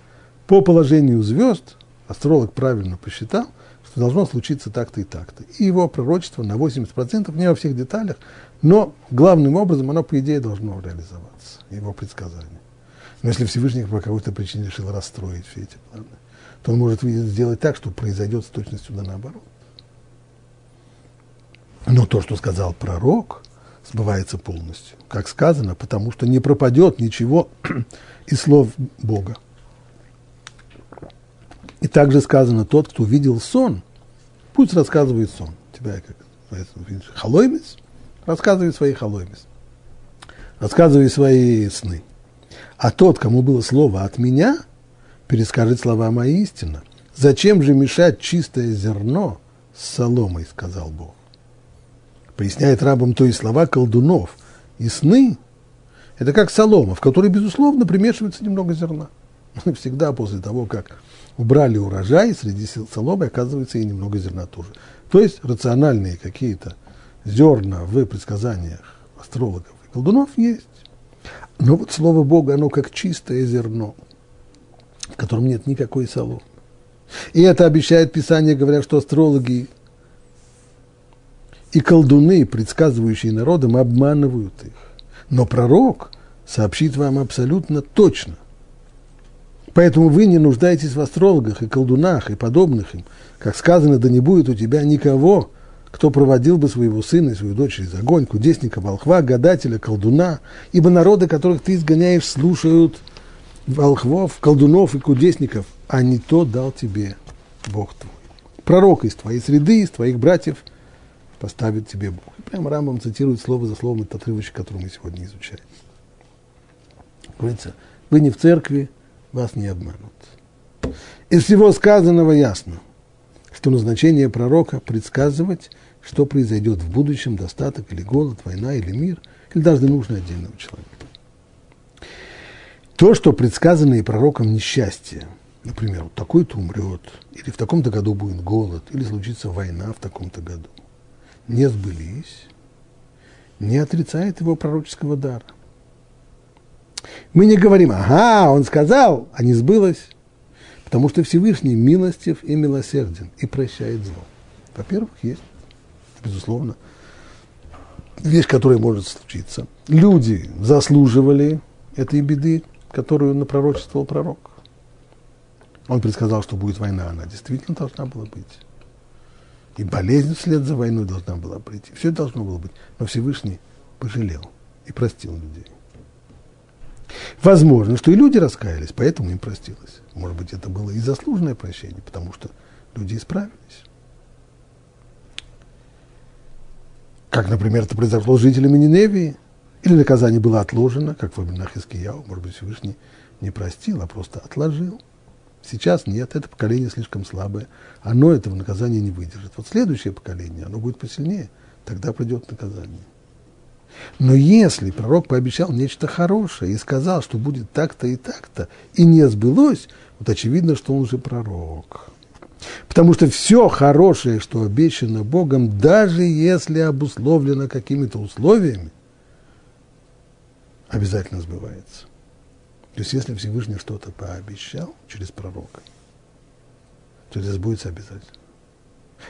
по положению звезд, астролог правильно посчитал, что должно случиться так-то и так-то. И его пророчество на 80%, не во всех деталях, но главным образом оно, по идее, должно реализоваться, его предсказание. Но если Всевышний по какой-то причине решил расстроить все эти планы, то он может сделать так, что произойдет с точностью да наоборот. Но то, что сказал пророк, сбывается полностью. Как сказано, потому что не пропадет ничего из слов Бога. И также сказано, тот, кто видел сон, пусть рассказывает сон. Тебя как халоймис, рассказывай свои халоймис. Рассказывай свои сны. А тот, кому было слово от меня, перескажет слова мои истинно. Зачем же мешать чистое зерно с соломой, сказал Бог. Поясняет рабам то и слова колдунов. И сны – это как солома, в которой, безусловно, примешивается немного зерна. Всегда после того, как убрали урожай, среди соломы оказывается и немного зерна тоже. То есть рациональные какие-то зерна в предсказаниях астрологов и колдунов есть. Но вот слово Бога, оно как чистое зерно, в котором нет никакой соломы. И это обещает Писание, говоря, что астрологи и колдуны, предсказывающие народам, обманывают их. Но пророк сообщит вам абсолютно точно. Поэтому вы не нуждаетесь в астрологах и колдунах и подобных им. Как сказано, да не будет у тебя никого, кто проводил бы своего сына и свою дочь через огонь, кудесника, волхва, гадателя, колдуна, ибо народы, которых ты изгоняешь, слушают волхвов, колдунов и кудесников, а не то дал тебе Бог твой. Пророк из твоей среды, из твоих братьев – поставит тебе Бог. И прямо Рамбам цитирует слово за словом этот отрывочек, который мы сегодня изучаем. Говорится, вы не в церкви, вас не обманут. Из всего сказанного ясно, что назначение пророка предсказывать, что произойдет в будущем, достаток или голод, война или мир, или даже нужно отдельного человека. То, что предсказанное пророком несчастье, например, вот такой-то умрет, или в таком-то году будет голод, или случится война в таком-то году, не сбылись, не отрицает его пророческого дара. Мы не говорим, ага, он сказал, а не сбылось, потому что Всевышний милостив и милосерден и прощает зло. Во-первых, есть, безусловно, вещь, которая может случиться. Люди заслуживали этой беды, которую напророчествовал пророк. Он предсказал, что будет война, она действительно должна была быть. И болезнь вслед за войной должна была прийти. Все должно было быть. Но Всевышний пожалел и простил людей. Возможно, что и люди раскаялись, поэтому им простилось. Может быть, это было и заслуженное прощение, потому что люди исправились. Как, например, это произошло с жителями Ниневии. Или наказание было отложено, как в временах Искияу. Может быть, Всевышний не простил, а просто отложил. Сейчас нет, это поколение слишком слабое. Оно этого наказания не выдержит. Вот следующее поколение, оно будет посильнее, тогда придет наказание. Но если пророк пообещал нечто хорошее и сказал, что будет так-то и так-то, и не сбылось, вот очевидно, что он уже пророк. Потому что все хорошее, что обещано Богом, даже если обусловлено какими-то условиями, обязательно сбывается. То есть, если Всевышний что-то пообещал через пророка, то это сбудется обязательно.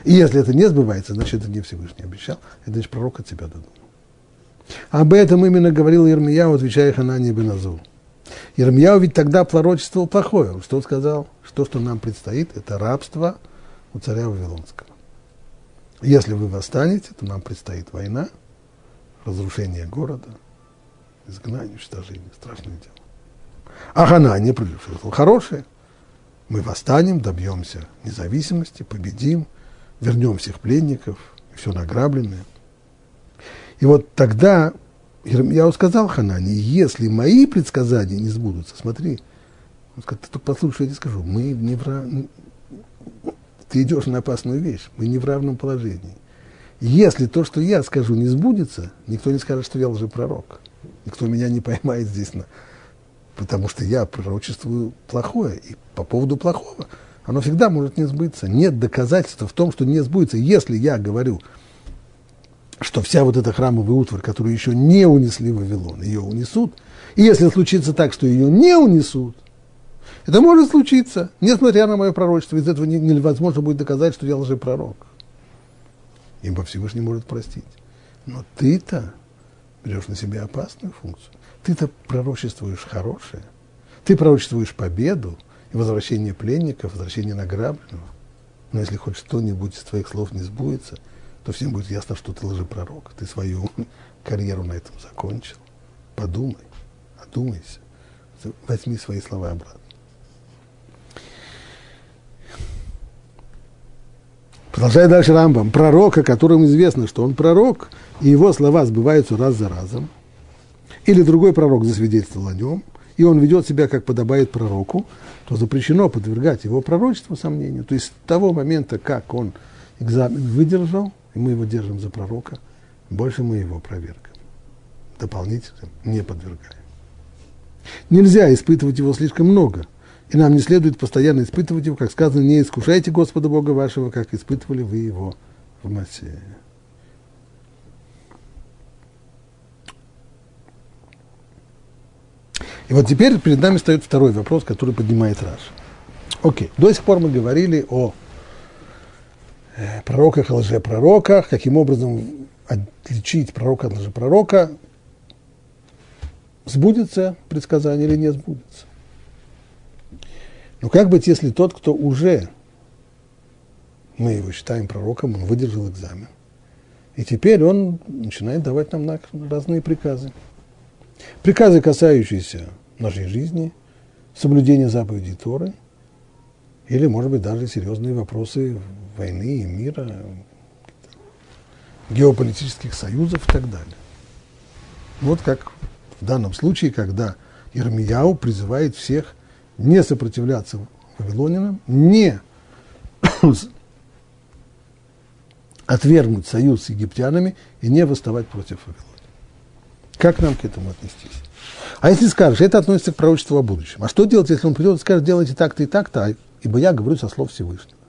И если это не сбывается, значит, это не Всевышний обещал, это значит, пророк от себя додумал. Об этом именно говорил Ермияу, отвечая Ханане Беназу. Ермияу ведь тогда пророчествовал плохое. Что он сказал? Что, что нам предстоит, это рабство у царя Вавилонского. Если вы восстанете, то нам предстоит война, разрушение города, изгнание, уничтожение. Страшное дело. А Ханания предупреждал хорошее. Мы восстанем, добьемся независимости, победим, вернем всех пленников, все награбленное. И вот тогда я сказал Ханане, если мои предсказания не сбудутся, смотри, он сказал, ты только послушай, я тебе скажу, мы не в рав... ты идешь на опасную вещь, мы не в равном положении. Если то, что я скажу, не сбудется, никто не скажет, что я лжепророк. Никто меня не поймает здесь на, потому что я пророчествую плохое, и по поводу плохого оно всегда может не сбыться. Нет доказательства в том, что не сбудется. Если я говорю, что вся вот эта храмовая утварь, которую еще не унесли в Вавилон, ее унесут, и если случится так, что ее не унесут, это может случиться, несмотря на мое пророчество. Из этого невозможно будет доказать, что я лжепророк. Ибо Всевышний может простить. Но ты-то берешь на себя опасную функцию. Ты-то пророчествуешь хорошее. Ты пророчествуешь победу и возвращение пленников, возвращение награбленного. Но если хоть что-нибудь из твоих слов не сбудется, то всем будет ясно, что ты лжепророк. Ты свою карьеру на этом закончил. Подумай, одумайся, возьми свои слова обратно. Продолжает дальше Рамбам. Пророк, о котором известно, что он пророк, и его слова сбываются раз за разом. Или другой пророк засвидетельствовал о нем, и он ведет себя, как подобает пророку, то запрещено подвергать его пророчеству сомнению. То есть с того момента, как он экзамен выдержал, и мы его держим за пророка, больше мы его проверкаем. Дополнительно не подвергаем. Нельзя испытывать его слишком много – и нам не следует постоянно испытывать его, как сказано, не искушайте Господа Бога вашего, как испытывали вы его в Массе. И вот теперь перед нами стоит второй вопрос, который поднимает Раш. Окей, до сих пор мы говорили о пророках и лжепророках, каким образом отличить пророка от лжепророка, сбудется предсказание или не сбудется. Но как быть, если тот, кто уже, мы его считаем пророком, он выдержал экзамен, и теперь он начинает давать нам разные приказы. Приказы, касающиеся нашей жизни, соблюдения заповедей Торы, или, может быть, даже серьезные вопросы войны и мира, геополитических союзов и так далее. Вот как в данном случае, когда Ирмияу призывает всех не сопротивляться вавилонянам, не отвергнуть союз с египтянами и не восставать против Вавилона. Как нам к этому отнестись? А если скажешь, это относится к пророчеству о будущем. А что делать, если он придет и скажет, делайте так-то и так-то, ибо я говорю со слов Всевышнего?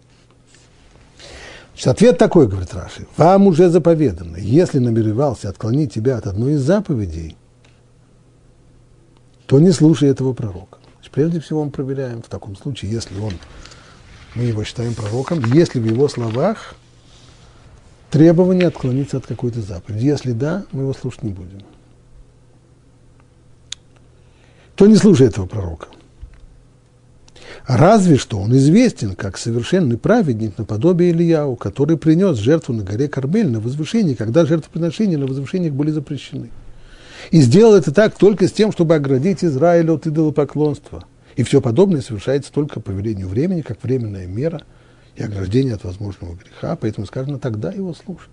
Значит, ответ такой, говорит Раши, вам уже заповедано, если намеревался отклонить тебя от одной из заповедей, то не слушай этого пророка. Прежде всего мы проверяем в таком случае, если он, мы его считаем пророком, если в его словах требование отклониться от какой-то заповеди. Если да, мы его слушать не будем. То не слушай этого пророка. Разве что он известен как совершенный праведник наподобие Ильяу, который принес жертву на горе Кармель на возвышении, когда жертвоприношения на возвышениях были запрещены. И сделал это так только с тем, чтобы оградить Израиль от идолопоклонства. И все подобное совершается только по велению времени, как временная мера и ограждение от возможного греха. Поэтому сказано, тогда его слушайтесь.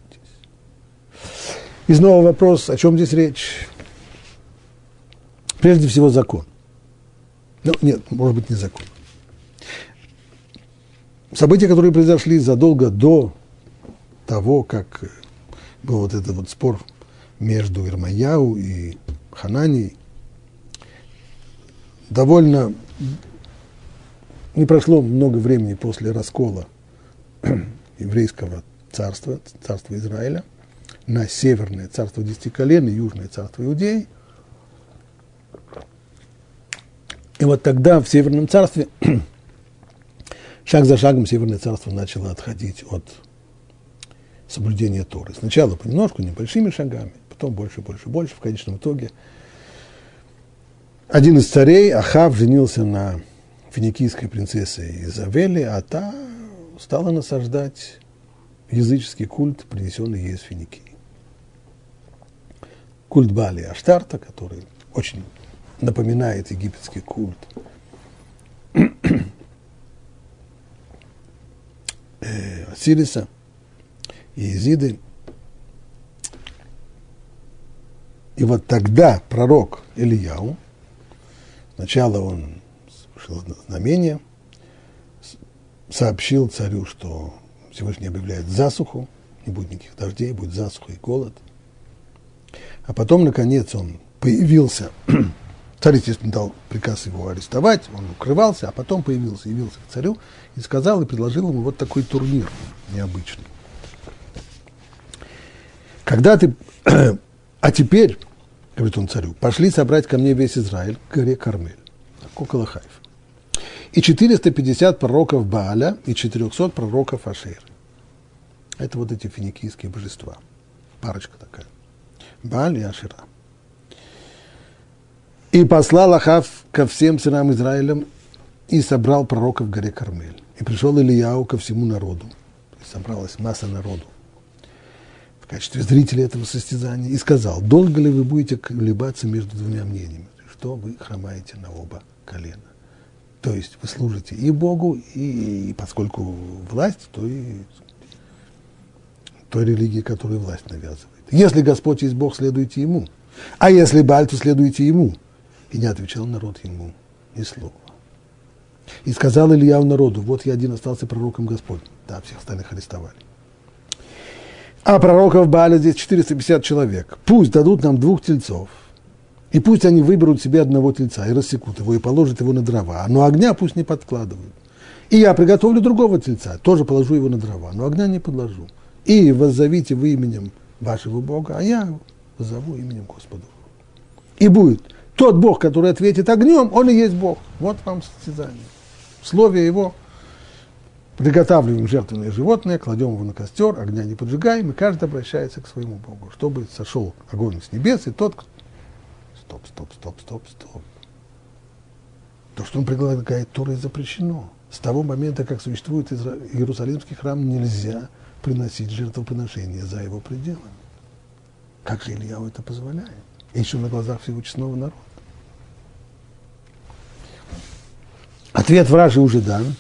И снова вопрос, о чем здесь речь? Прежде всего закон. Ну, нет, может быть, не закон. События, которые произошли задолго до того, как был вот этот вот спор между Ирмаяу и Хананей, довольно не прошло много времени после раскола еврейского царства, царства Израиля, на северное царство десяти колен и южное царство Иудеи. И вот тогда в Северном царстве, шаг за шагом Северное царство начало отходить от соблюдения Торы. Сначала понемножку, небольшими шагами, потом больше, больше, больше. В конечном итоге один из царей, Ахав, женился на финикийской принцессе Изавели, а та стала насаждать языческий культ, принесенный ей из Финикии. Культ Бали Аштарта, который очень напоминает египетский культ э, Осириса и Изиды. И вот тогда пророк Ильяу, сначала он совершил знамение, сообщил царю, что Всевышний объявляет засуху, не будет никаких дождей, будет засуха и голод. А потом, наконец, он появился, царь, естественно, дал приказ его арестовать, он укрывался, а потом появился, явился к царю и сказал, и предложил ему вот такой турнир необычный. Когда ты... А теперь говорит он царю, пошли собрать ко мне весь Израиль к горе Кармель, около Хайфа. И 450 пророков Бааля и 400 пророков Ашер. Это вот эти финикийские божества. Парочка такая. Бааль и Ашера. И послал Ахав ко всем сынам Израилям и собрал пророка в горе Кармель. И пришел Ильяу ко всему народу. И собралась масса народу в качестве зрителя этого состязания. И сказал, долго ли вы будете колебаться между двумя мнениями? Что вы хромаете на оба колена? То есть вы служите и Богу, и, и поскольку власть, то и той религии, которую власть навязывает. Если Господь есть Бог, следуйте Ему. А если Бааль, то следуйте Ему. И не отвечал народ ему ни слова. И сказал Илья народу, вот я один остался пророком Господь. Да, всех остальных арестовали. А пророков Бааля здесь 450 человек. Пусть дадут нам двух тельцов, и пусть они выберут себе одного тельца и рассекут его, и положат его на дрова. Но огня пусть не подкладывают. И я приготовлю другого тельца, тоже положу его на дрова, но огня не подложу. И воззовите вы именем вашего Бога, а я позову именем Господа. И будет тот Бог, который ответит огнем, он и есть Бог. Вот вам состязание. Слове его приготавливаем жертвенное животное, кладем его на костер, огня не поджигаем, и каждый обращается к своему Богу, чтобы сошел огонь с небес, и тот, стоп, стоп, стоп, стоп, стоп. То, что он предлагает Торой, запрещено. С того момента, как существует Иерусалимский храм, нельзя приносить жертвоприношения за его пределами. Как же Илья это позволяет? И еще на глазах всего честного народа. Ответ вражи уже дан.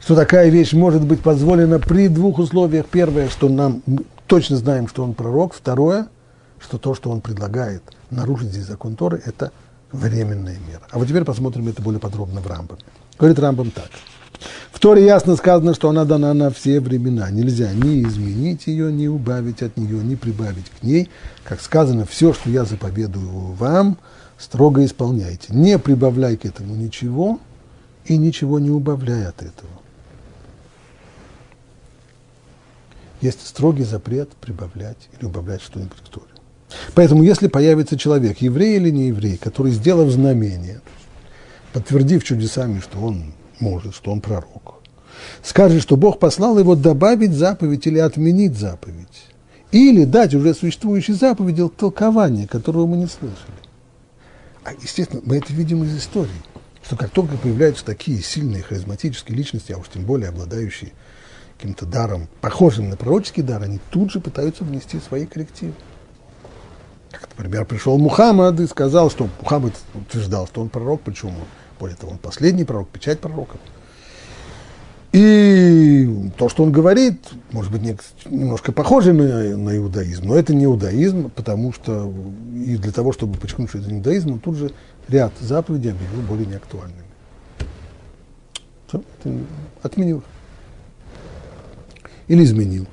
Что такая вещь может быть позволена при двух условиях. Первое, что нам точно знаем, что он пророк. Второе, что то, что он предлагает нарушить здесь закон Торы, это временная мера. А вот теперь посмотрим это более подробно в Рамбаме. Говорит Рамбам так. В Торе ясно сказано, что она дана на все времена. Нельзя ни изменить ее, ни убавить от нее, ни прибавить к ней. Как сказано, все, что я заповедую вам, строго исполняйте. Не прибавляй к этому ничего и ничего не убавляй от этого. Есть строгий запрет прибавлять или убавлять что-нибудь к Торе. Поэтому, если появится человек, еврей или не еврей, который, сделав знамение, подтвердив чудесами, что он может, что он пророк, скажет, что Бог послал его добавить заповедь или отменить заповедь, или дать уже существующей заповеди толкование, которого мы не слышали. А, естественно, мы это видим из истории, что как только появляются такие сильные харизматические личности, а уж тем более обладающие каким-то даром, похожим на пророческий дар, они тут же пытаются внести свои коррективы. Как, например, пришел Мухаммад и сказал, что Мухаммад утверждал, что он пророк, причем, более того, он последний пророк, печать пророков. И то, что он говорит, может быть, немножко похоже на, на иудаизм, но это не иудаизм, потому что и для того, чтобы подчеркнуть, что это не иудаизм, он тут же ряд заповедей объявил более неактуальными. Отменил или изменил.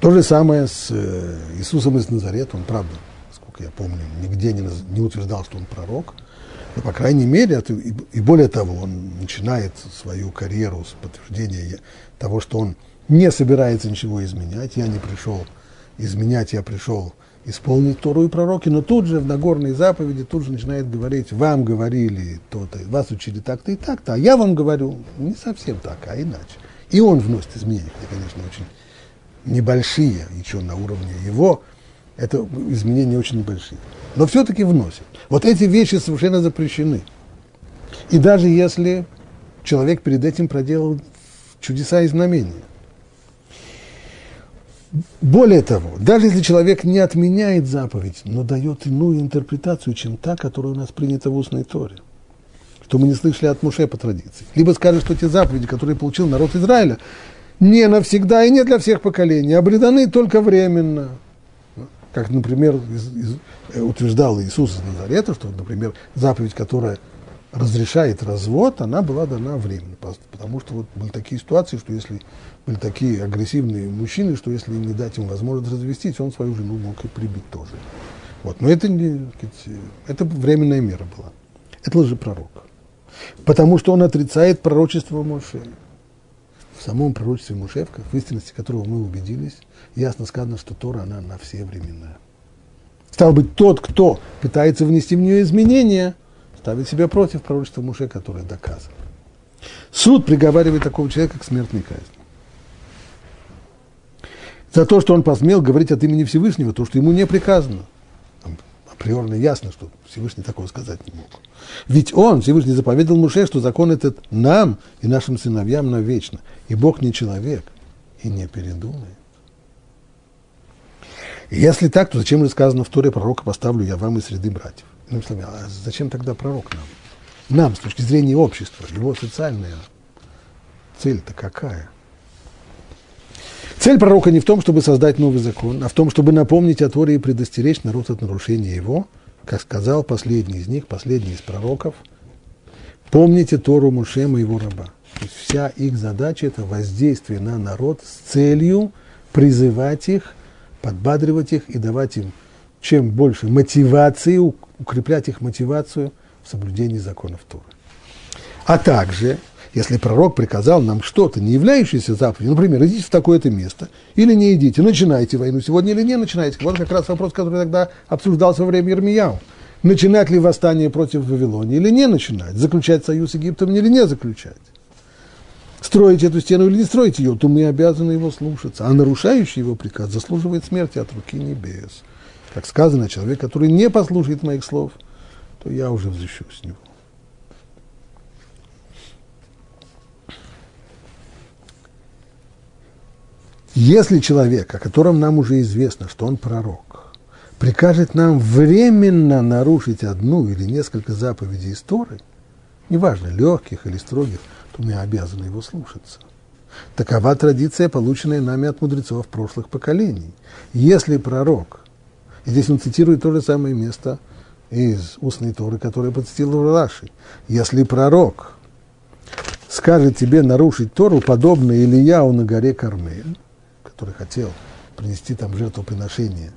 То же самое с э, Иисусом из Назарета, он, правда, сколько я помню, нигде не, не утверждал, что он пророк, но, по крайней мере, и, и более того, он начинает свою карьеру с подтверждения того, что он не собирается ничего изменять. Я не пришел изменять, я пришел исполнить Тору и пророки, но тут же в Нагорной заповеди тут же начинает говорить, вам говорили то-то, вас учили так-то и так-то, а я вам говорю не совсем так, а иначе. И он вносит изменения, конечно, очень небольшие, еще на уровне его, это изменения очень небольшие. Но все-таки вносит. Вот эти вещи совершенно запрещены. И даже если человек перед этим проделал чудеса и знамения. Более того, даже если человек не отменяет заповедь, но дает иную интерпретацию, чем та, которая у нас принята в устной Торе, что мы не слышали от Муше по традиции, либо скажет, что те заповеди, которые получил народ Израиля, не навсегда и не для всех поколений, а бреданы только временно. Как, например, из, из, э, утверждал Иисус из Назарета, что, например, заповедь, которая разрешает развод, она была дана временно. Потому что вот были такие ситуации, что если были такие агрессивные мужчины, что если не дать им возможность развестись, он свою жену мог и прибить тоже. Вот. Но это, не, это временная мера была. Это лжепророк. Потому что он отрицает пророчество Моше в самом пророчестве Мушевка, в истинности которого мы убедились, ясно сказано, что Тора, она на все времена. Стал быть, тот, кто пытается внести в нее изменения, ставит себя против пророчества Муше, которое доказано. Суд приговаривает такого человека к смертной казни. За то, что он посмел говорить от имени Всевышнего, то, что ему не приказано. Априорно ясно, что Всевышний такого сказать не мог. Ведь он, Всевышний, заповедал Муше, что закон этот нам и нашим сыновьям навечно. И Бог не человек и не передумает. И если так, то зачем же сказано в Торе пророка поставлю я вам из среды братьев? Ну, словами, а зачем тогда пророк нам? Нам, с точки зрения общества, его социальная цель-то какая? Цель пророка не в том, чтобы создать новый закон, а в том, чтобы напомнить о Торе и предостеречь народ от нарушения его, как сказал последний из них, последний из пророков, помните Тору Муше, моего раба. То есть вся их задача – это воздействие на народ с целью призывать их, подбадривать их и давать им чем больше мотивации, укреплять их мотивацию в соблюдении законов Торы. А также если пророк приказал нам что-то, не являющееся заповедью, например, идите в такое-то место, или не идите, начинайте войну сегодня или не начинайте. Вот как раз вопрос, который тогда обсуждался во время Ермияу. Начинать ли восстание против Вавилонии или не начинать? Заключать союз с Египтом или не заключать? Строить эту стену или не строить ее, то мы обязаны его слушаться. А нарушающий его приказ заслуживает смерти от руки небес. Как сказано, человек, который не послушает моих слов, то я уже взыщу с него. Если человек, о котором нам уже известно, что он пророк, прикажет нам временно нарушить одну или несколько заповедей истории, неважно, легких или строгих, то мы обязаны его слушаться. Такова традиция, полученная нами от мудрецов прошлых поколений. Если пророк, и здесь он цитирует то же самое место из устной Торы, которое процитировал Раши, если пророк скажет тебе нарушить Тору, подобно Ильяу на горе Кармель, который хотел принести там жертвоприношение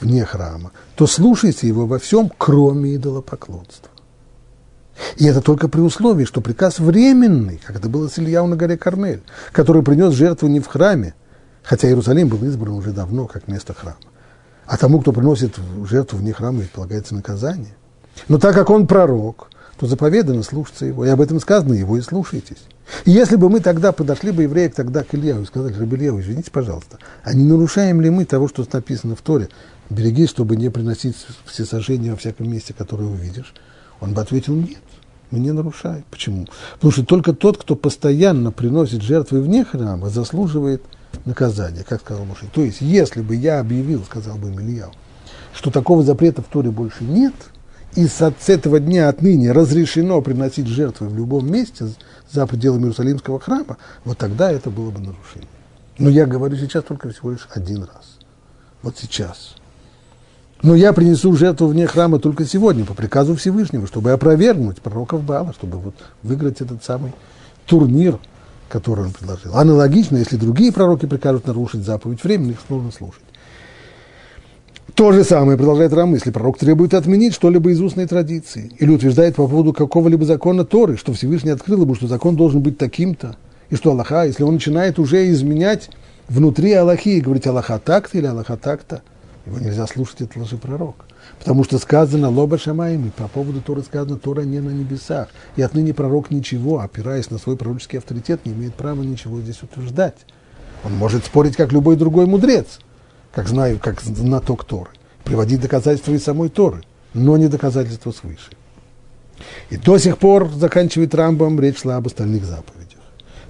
вне храма, то слушайте его во всем, кроме идолопоклонства. И это только при условии, что приказ временный, как это было с Ильяу на горе Кармель, который принес жертву не в храме, хотя Иерусалим был избран уже давно как место храма. А тому, кто приносит жертву вне храма, ведь полагается наказание. Но так как он пророк, то заповедано слушаться его. И об этом сказано, его и слушайтесь. Если бы мы тогда подошли бы, евреи, тогда к Ильяу и сказали, Рабильяу, извините, пожалуйста, а не нарушаем ли мы того, что написано в Торе? Береги, чтобы не приносить все сожжения во всяком месте, которое увидишь. Он бы ответил, нет, мы не нарушаем. Почему? Потому что только тот, кто постоянно приносит жертвы вне храма, заслуживает наказания, как сказал Муше. То есть, если бы я объявил, сказал бы Ильяу, что такого запрета в Торе больше нет – и с этого дня отныне разрешено приносить жертвы в любом месте за пределами Иерусалимского храма, вот тогда это было бы нарушение. Но я говорю сейчас только всего лишь один раз. Вот сейчас. Но я принесу жертву вне храма только сегодня, по приказу Всевышнего, чтобы опровергнуть пророков Баала, чтобы вот выиграть этот самый турнир, который он предложил. Аналогично, если другие пророки прикажут нарушить заповедь времени, их нужно слушать. То же самое продолжает Рам, если пророк требует отменить что-либо из устной традиции или утверждает по поводу какого-либо закона Торы, что Всевышний открыл ему, что закон должен быть таким-то, и что Аллаха, если он начинает уже изменять внутри Аллахи и говорить Аллаха так-то или Аллаха так-то, его нельзя слушать, это лжепророк. Потому что сказано Лоба Шамаими, по поводу Торы сказано Тора не на небесах. И отныне пророк ничего, опираясь на свой пророческий авторитет, не имеет права ничего здесь утверждать. Он может спорить, как любой другой мудрец – как знаю, как знаток Торы, приводить доказательства из самой Торы, но не доказательства свыше. И до сих пор, заканчивает Рамбом, речь шла об остальных заповедях.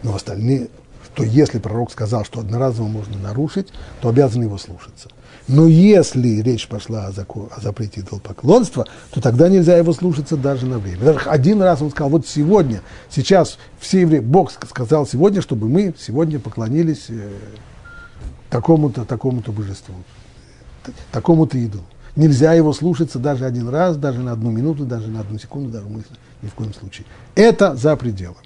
Но остальные, то если пророк сказал, что одноразово можно нарушить, то обязан его слушаться. Но если речь пошла о, закон, о запрете идолопоклонства, то тогда нельзя его слушаться даже на время. Даже один раз он сказал, вот сегодня, сейчас все евреи, Бог сказал сегодня, чтобы мы сегодня поклонились такому-то, такому-то божеству, такому-то идолу. Нельзя его слушаться даже один раз, даже на одну минуту, даже на одну секунду, даже мысль, ни в коем случае. Это за пределами.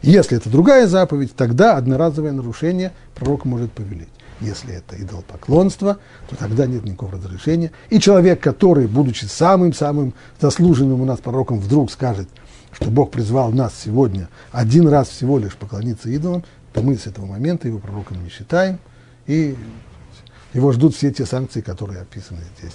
Если это другая заповедь, тогда одноразовое нарушение пророк может повелеть. Если это идолопоклонство, то тогда нет никакого разрешения. И человек, который, будучи самым-самым заслуженным у нас пророком, вдруг скажет, что Бог призвал нас сегодня один раз всего лишь поклониться идолам, то мы с этого момента его пророком не считаем, и его ждут все те санкции, которые описаны здесь.